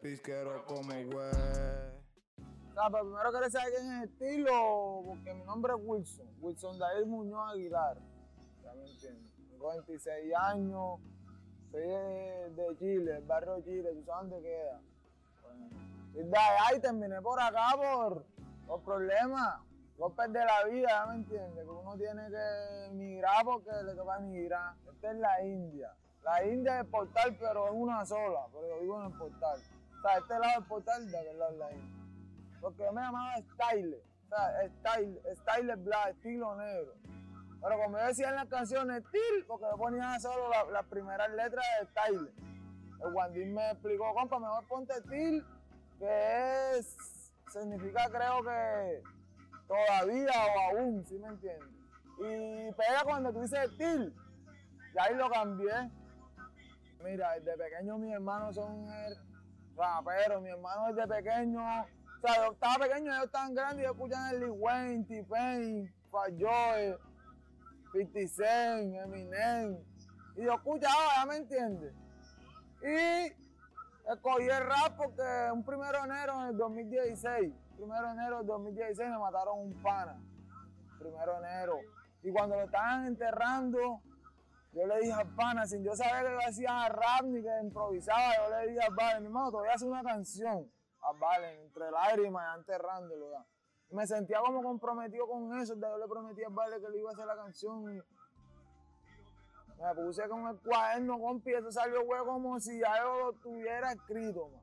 pisquero como güey. O sea, pero primero quería saber quién es estilo, porque mi nombre es Wilson. Wilson David Muñoz Aguilar. Ya me entiendes. Tengo 26 años. Soy de, Chile, el barrio Chile. ¿Tú sabes dónde queda? Bueno, de y terminé por acá por, por problemas. Golpes de la vida, ya me entiendes. Que uno tiene que emigrar porque le toca emigrar. Esta es la India. La India es el portal, pero es una sola. Pero yo vivo en el portal. O sea, este lado es portal, de la India. Porque yo me llamaba Style. O sea, Style, Style Black, estilo negro. Pero como yo decía en las canciones, Style, porque yo ponía solo las la primeras letras de Style. El Wandín me explicó, compa, mejor ponte Style, que es, significa creo que todavía o aún, ¿sí me entiendes? Y pega cuando tú dices Style, y ahí lo cambié. Mira, desde pequeño mis hermanos son raperos, mi hermano desde pequeño o sea, yo estaba pequeño, ellos estaban grandes y yo escuchaban el Lil Wayne, T-Pain, Fat Joy, 50 Cent, Eminem. Y yo escuchaba, ya me entiendes. Y escogí el rap porque un primero de enero en el 2016, primero de enero del 2016 me mataron un pana. Primero de enero. Y cuando lo estaban enterrando, yo le dije al pana, sin yo saber que yo hacía rap ni que improvisaba, yo le dije al pana, mi hermano, te voy a una canción a Valen entre lágrimas y enterrándolo ya. Me sentía como comprometido con eso, yo le prometí a Vale que le iba a hacer la canción. Me puse con el cuaderno, compi, eso salió güey como si ya yo lo tuviera escrito, man.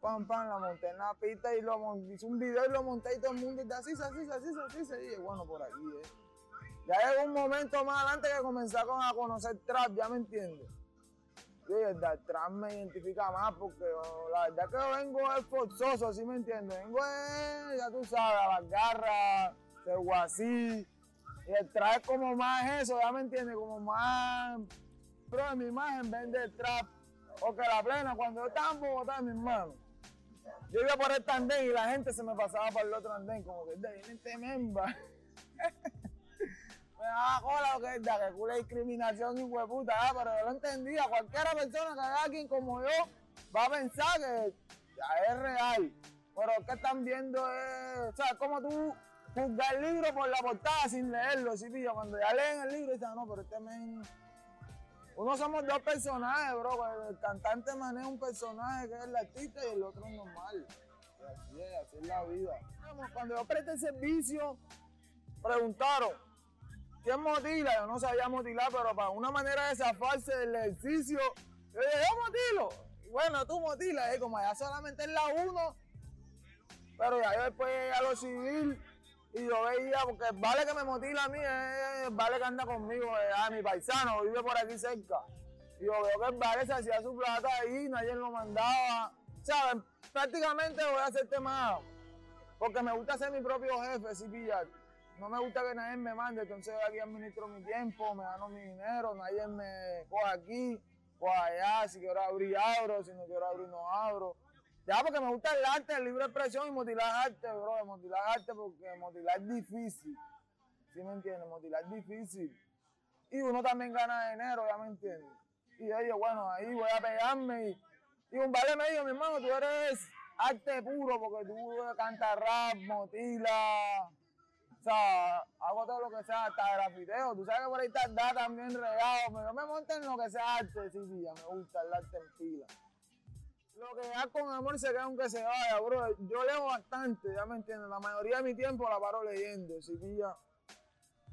Pam, pam, la monté en la pista y lo monté, hice un video y lo monté y todo el mundo dice así, así, así, así, así, y dije, bueno, por aquí, eh. Ya llegó un momento más adelante que comencé a conocer trap, ya me entiendes. Sí, el atrás me identifica más porque oh, la verdad que vengo es forzoso, ¿sí me entiendes? Vengo, es, ya tú sabes, las garras, de así. Y el trap es como más eso, ya me entiendes, como más. Pero en mi imagen vende el trap. Porque la plena, cuando yo estaba en Bogotá, mi hermano, yo iba por este andén y la gente se me pasaba por el otro andén, como que de este memba. Daba cola lo que es que culo discriminación y hueputa, ah, pero yo lo entendía. Cualquiera persona que vea alguien como yo va a pensar que ya es real. Pero que están viendo es, o sea, como tú juzgas el libro por la portada sin leerlo, ¿sí, pillo? Cuando ya leen el libro dicen, no, pero este men... Uno somos dos personajes, bro. El cantante maneja un personaje que es el artista y el otro es normal. Así es, así es la vida. Cuando yo presté servicio, preguntaron, ¿Quién motila? Yo no sabía motilar, pero para una manera de zafarse del ejercicio, yo dije, yo motilo. Bueno, tú motilas, ¿eh? como allá solamente es la uno, pero ya yo después llegué a lo civil y yo veía, porque vale que me motila a mí, es vale que anda conmigo, a mi paisano, vive por aquí cerca. Y yo veo que el vale se hacía su plata ahí, nadie lo mandaba. ¿Sabes? Prácticamente voy a hacer tema porque me gusta ser mi propio jefe, si pillar no me gusta que nadie me mande, entonces aquí administro mi tiempo, me gano mi dinero, nadie me coja aquí, coja allá, si quiero abrir abro, si no quiero abrir no abro. Ya porque me gusta el arte, el libre expresión y motilar arte, bro, motilar arte porque motilar es difícil. ¿Sí me entiendes? Motilar es difícil. Y uno también gana dinero, ya me entiendes. Y yo bueno, ahí voy a pegarme y, y un vale me dijo, mi hermano, tú eres arte puro porque tú cantas rap, motila, o sea, hago todo lo que sea, hasta grafiteo. Tú sabes que por ahí está también regado, pero me monté en lo que sea arte, sí, sí, me gusta el arte en pila. Lo que da con amor se queda aunque se vaya, bro. Yo leo bastante, ya me entiendes. La mayoría de mi tiempo la paro leyendo, sí, pilla.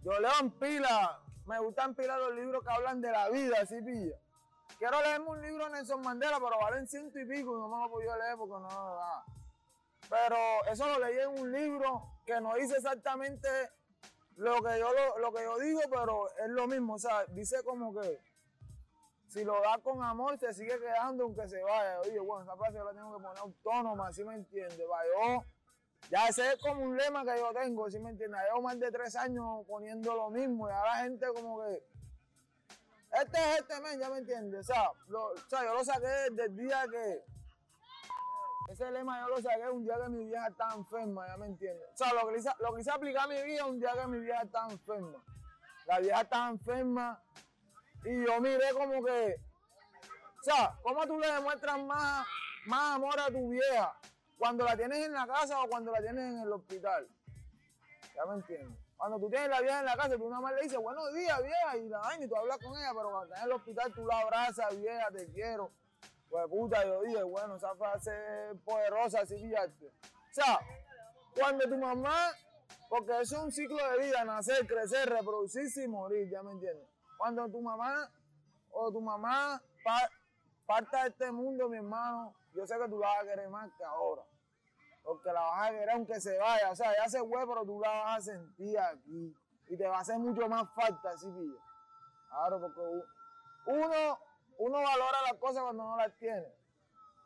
Yo leo en pila. Me gustan pila los libros que hablan de la vida, sí, pilla. Quiero leerme un libro de Nelson Mandela, pero valen ciento y pico y no me lo he leer porque no, da. Pero eso lo leí en un libro que no dice exactamente lo que yo lo, que yo digo, pero es lo mismo. O sea, dice como que si lo da con amor, se sigue quedando aunque se vaya. Oye, bueno, esa frase yo la tengo que poner autónoma, ¿sí me entiende? yo, ya ese es como un lema que yo tengo, ¿sí me entiende? Llevo más de tres años poniendo lo mismo y ahora la gente como que. Este es este men, ya me entiende. O sea, o sea, yo lo saqué desde el día que ese lema yo lo saqué un día que mi vieja estaba enferma, ya me entiendes. O sea, lo que, hice, lo que hice aplicar a mi vida un día que mi vieja estaba enferma. La vieja estaba enferma y yo miré como que, o sea, ¿cómo tú le demuestras más, más amor a tu vieja? Cuando la tienes en la casa o cuando la tienes en el hospital. Ya me entiendes. Cuando tú tienes la vieja en la casa, tú nada más le dices buenos días, vieja, y la vaina, y tú hablas con ella, pero cuando estás en el hospital, tú la abrazas, vieja, te quiero. Pues puta, yo dije, bueno, esa frase poderosa, así pillarte. O sea, cuando tu mamá, porque eso es un ciclo de vida, nacer, crecer, reproducirse y morir, ¿ya me entiendes? Cuando tu mamá o tu mamá parta de este mundo, mi hermano, yo sé que tú la vas a querer más que ahora. Porque la vas a querer aunque se vaya. O sea, ya se fue, pero tú la vas a sentir aquí. Y te va a hacer mucho más falta, así pilla. Claro, porque uno, uno valora las cosas cuando no las tiene.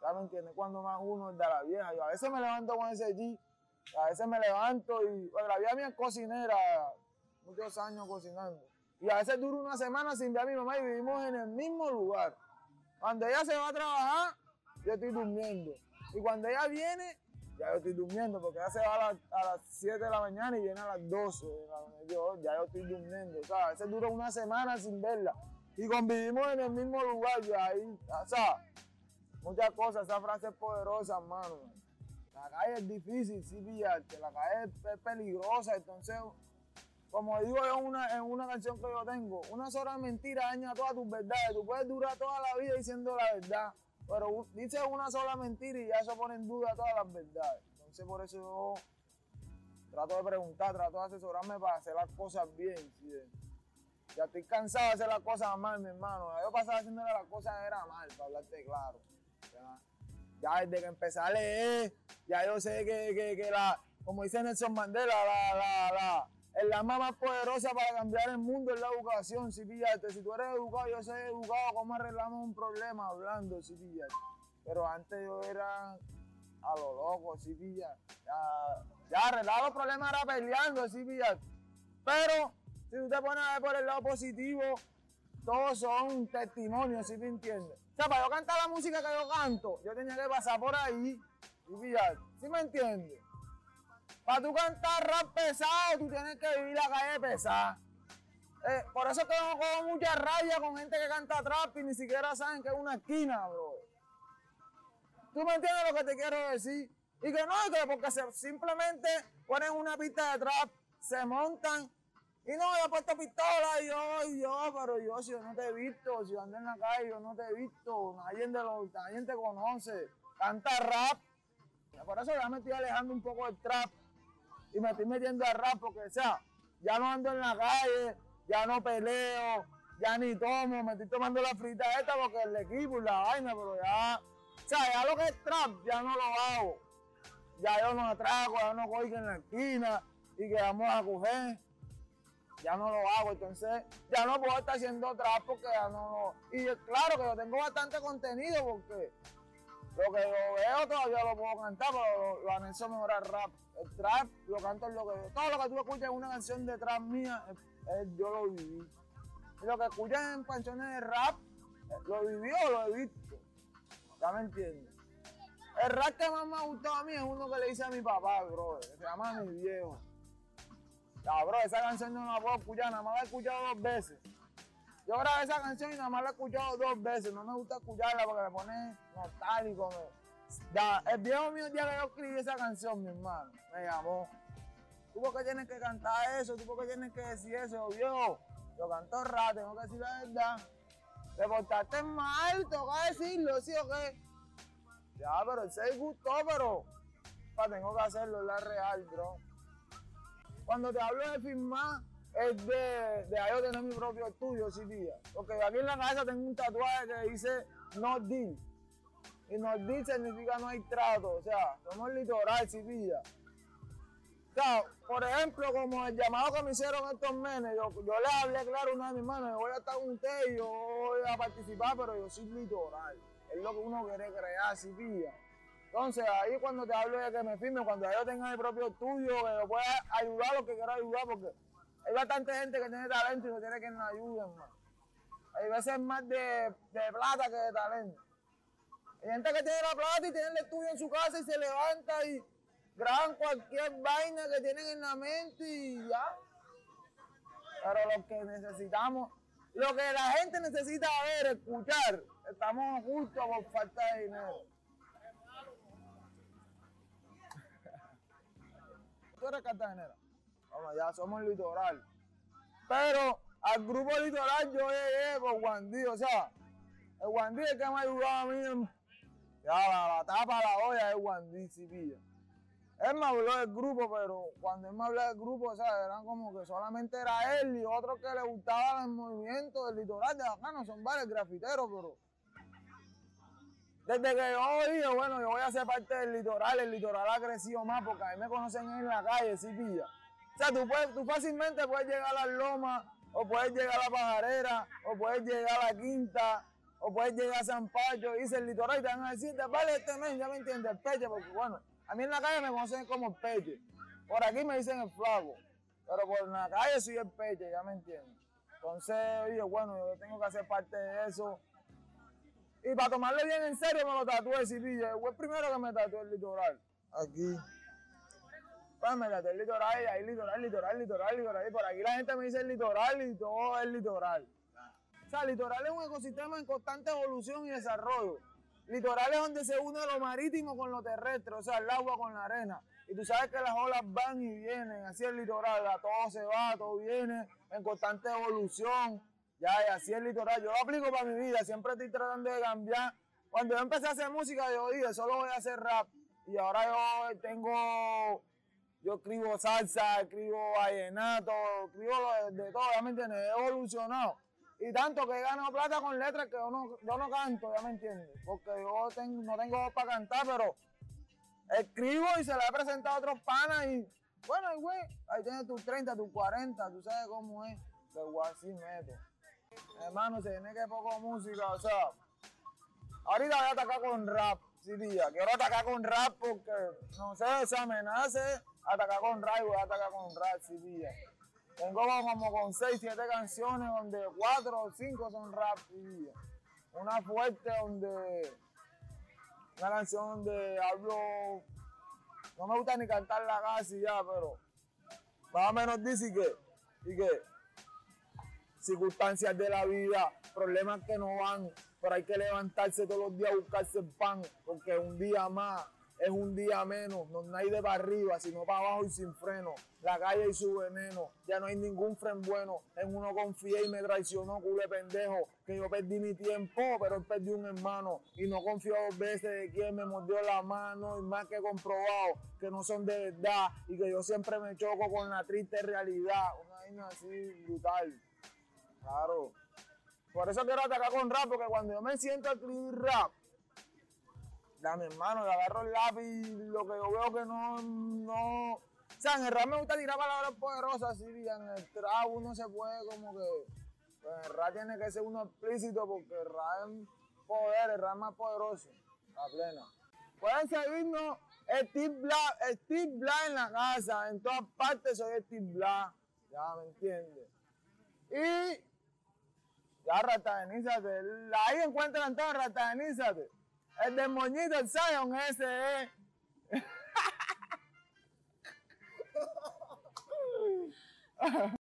¿Ya me entiendes? Cuando más uno es de la vieja. Yo a veces me levanto con ese G. A veces me levanto y. Bueno, la vieja mía es cocinera. Muchos años cocinando. Y a veces duro una semana sin ver a mi mamá y vivimos en el mismo lugar. Cuando ella se va a trabajar, yo estoy durmiendo. Y cuando ella viene, ya yo estoy durmiendo, porque ella se va a, las 7 de la mañana y viene a las 12. Yo, ya yo estoy durmiendo. O sea, a veces dura una semana sin verla. Y convivimos en el mismo lugar, y ahí, o sea, muchas cosas. Esa frase es poderosa, hermano. La calle es difícil, sí, pillarte. La calle es, peligrosa, entonces como digo en una, en una canción que yo tengo, una sola mentira daña todas tus verdades. Tú puedes durar toda la vida diciendo la verdad, pero dices una sola mentira y ya eso pone en duda todas las verdades. Entonces por eso yo trato de preguntar, trato de asesorarme para hacer las cosas bien. Ya estoy cansado de hacer las cosas mal, mi hermano. Yo pasaba haciendo las cosas era mal, para hablarte claro. Ya, desde que empecé a leer, ya yo sé que, que, la, como dice Nelson Mandela, la, la, la el arma más poderosa para cambiar el mundo es la educación, si fíjate. Si tú eres educado, yo soy educado, ¿cómo arreglamos un problema hablando, si? Pero antes yo era a lo loco, si fíjate. Ya, ya arreglar los problemas era peleando, si fíjate. Pero si tú te pones a ver por el lado positivo, todos son testimonios, si me entiendes? O sea, para yo cantar la música que yo canto, yo tenía que pasar por ahí, y fíjate, ¿sí me entiendes? Para tú cantar rap pesado, tú tienes que vivir la calle pesada. Eh, por eso que yo cojo mucha raya con gente que canta trap y ni siquiera saben que es una esquina, bro. ¿Tú me entiendes lo que te quiero decir? Y que no, que porque simplemente ponen una pista de trap, se montan y no, he puesto pistola y yo, y yo, pero yo si yo no te he visto, si yo ando en la calle, yo no te he visto, nadie, de los, nadie te conoce, canta rap. Por eso ya me estoy alejando un poco del trap y me estoy metiendo a rap porque, sea, ya no ando en la calle, ya no peleo, ya ni tomo, me estoy tomando la frita esta porque el equipo y la vaina, pero ya, o sea, ya lo que es trap, ya no lo hago. Ya yo no atraco, ya no cojo en la esquina y que vamos a coger. Ya no lo hago, entonces ya no puedo estar haciendo trap porque ya no lo... Y claro que yo tengo bastante contenido porque lo que yo veo todavía lo puedo cantar, pero lo, anexo mejor al rap. El trap lo canto lo que Todo lo que tú escuchas en una canción de trap mía, yo lo viví. Y lo que escuchas en canciones de rap, lo viví o lo he visto. ¿Ya me entiendes? El rap que más me ha gustado a mí es uno que le hice a mi papá, bro. se llama Mi Viejo. Ya, bro, esa canción no la puedo escuchar, nada más la he escuchado dos veces. Yo grabé esa canción y nada más la he escuchado dos veces. No me gusta escucharla porque me pone nostálgico. Ya, el viejo mío el día que yo escribí esa canción, mi hermano, me llamó. Tú por qué tienes que cantar eso, tú por qué tienes que decir eso, viejo. Yo canto rap, tengo que decir la verdad. Te portaste mal, tengo que decirlo, ¿sí o qué? Ya, pero él se gustó, pero pa, tengo que hacerlo, es la real, bro. Cuando te hablo de firmar, es de, de yo tener mi propio estudio, sí, día. Porque aquí en la cabeza tengo un tatuaje que dice no deal. Y no deal significa no hay trato, o sea, somos litoral, sí, día. O sea, por ejemplo, como el llamado que me hicieron estos menes, yo, yo les hablé claro a una de mis manos, yo voy a estar con usted y yo voy a participar, pero yo soy litoral. Es lo que uno quiere crear, sí. Entonces, ahí cuando te hablo de que me firme, cuando yo tenga mi propio estudio, que yo pueda ayudar lo que quiero ayudar, porque hay bastante gente que tiene talento y no tiene que nos ayuden más. Hay veces más de, plata que de talento. Hay gente que tiene la plata y tiene el estudio en su casa y se levanta y graban cualquier vaina que tienen en la mente y ya. Pero lo que necesitamos, lo que la gente necesita ver, escuchar, estamos justos por falta de dinero. Tú eres cartagenera. Vamos, ya somos litoral. Pero al grupo litoral yo llegué con Wandy, o sea, el Wandy es el que me ha ayudado a mí ya, la, la tapa, la olla es Wandy, si pilla. Él me habló del grupo, pero cuando él me habló del grupo, o sea, eran como que solamente era él y otro que le gustaba el movimiento del litoral de acá, no son varios grafiteros, pero desde que yo dije, bueno, yo voy a ser parte del litoral, el litoral ha crecido más porque a mí me conocen en la calle, sí pilla. O sea, tú, puedes, tú fácilmente puedes llegar a las lomas, o puedes llegar a la pajarera, o puedes llegar a la quinta, o puedes llegar a San Pacho, dice el litoral y te van a decir, vale este mes, ya me entiendes, el peche, porque bueno, a mí en la calle me conocen como el peche. Por aquí me dicen el flaco, pero por la calle soy el peche, ya me entiendes. Entonces, oye, bueno, yo tengo que hacer parte de eso. Y para tomarle bien en serio me lo tatué, Cipilla. Fue el primero que me tatué el litoral. Aquí. Pues me tatué el litoral y ahí litoral, litoral, litoral, litoral. Y por aquí la gente me dice el litoral y todo es litoral. O sea, litoral es un ecosistema en constante evolución y desarrollo. Litoral es donde se une lo marítimo con lo terrestre, o sea, el agua con la arena. Y tú sabes que las olas van y vienen, así el litoral, todo se va, todo viene en constante evolución. Ya, y así es el litoral. Yo lo aplico para mi vida, siempre estoy tratando de cambiar. Cuando yo empecé a hacer música, yo dije, solo voy a hacer rap. Y ahora yo tengo, yo escribo salsa, escribo vallenato, escribo de, todo, ya me entiendes, he evolucionado. Y tanto que he ganado plata con letras que yo no, yo no canto, ya me entiendes. Porque yo tengo, no tengo voz para cantar, pero escribo y se la he presentado a otros panas y bueno, güey, ahí tienes tus 30, tus 40, tú sabes cómo es. Igual así meto. Hermano, se tiene que poco música, o sea, ahorita voy a atacar con rap, sí, día. Quiero atacar con rap porque, no sé, o sea, me nace atacar con rap y voy a atacar con rap, sí, día. Tengo como con 6, 7 canciones donde 4 o 5 son rap, sí, día. Una fuerte donde, una canción donde hablo, no me gusta ni cantarla casi ya, pero más o menos dice que, y que circunstancias de la vida, problemas que no van, pero hay que levantarse todos los días a buscarse el pan, porque un día más es un día menos, no hay de para arriba, sino para abajo y sin freno. La calle y su veneno, ya no hay ningún fren bueno. En uno confié y me traicionó, culé pendejo, que yo perdí mi tiempo, pero él perdió un hermano. Y no confío dos veces de quien me mordió la mano y más que comprobado que no son de verdad y que yo siempre me choco con la triste realidad. Una vaina así brutal. Claro. Por eso quiero atacar con rap, porque cuando yo me siento a escribir rap, dame hermano, le agarro el lápiz, lo que yo veo que no, no. O sea, en el rap me gusta tirar palabras poderosas, sí, y en el trap uno se puede como que. Pues en el rap tiene que ser uno explícito porque el rap es poder, el rap es más poderoso. La plena. Pueden seguirnos Steve Black, Steve Black en la casa, en todas partes soy Steve Black, ya me entiendes. Y ya ratagenízate, ahí encuentran todo, ratagenízate. El del moñito, el Zion, ese es.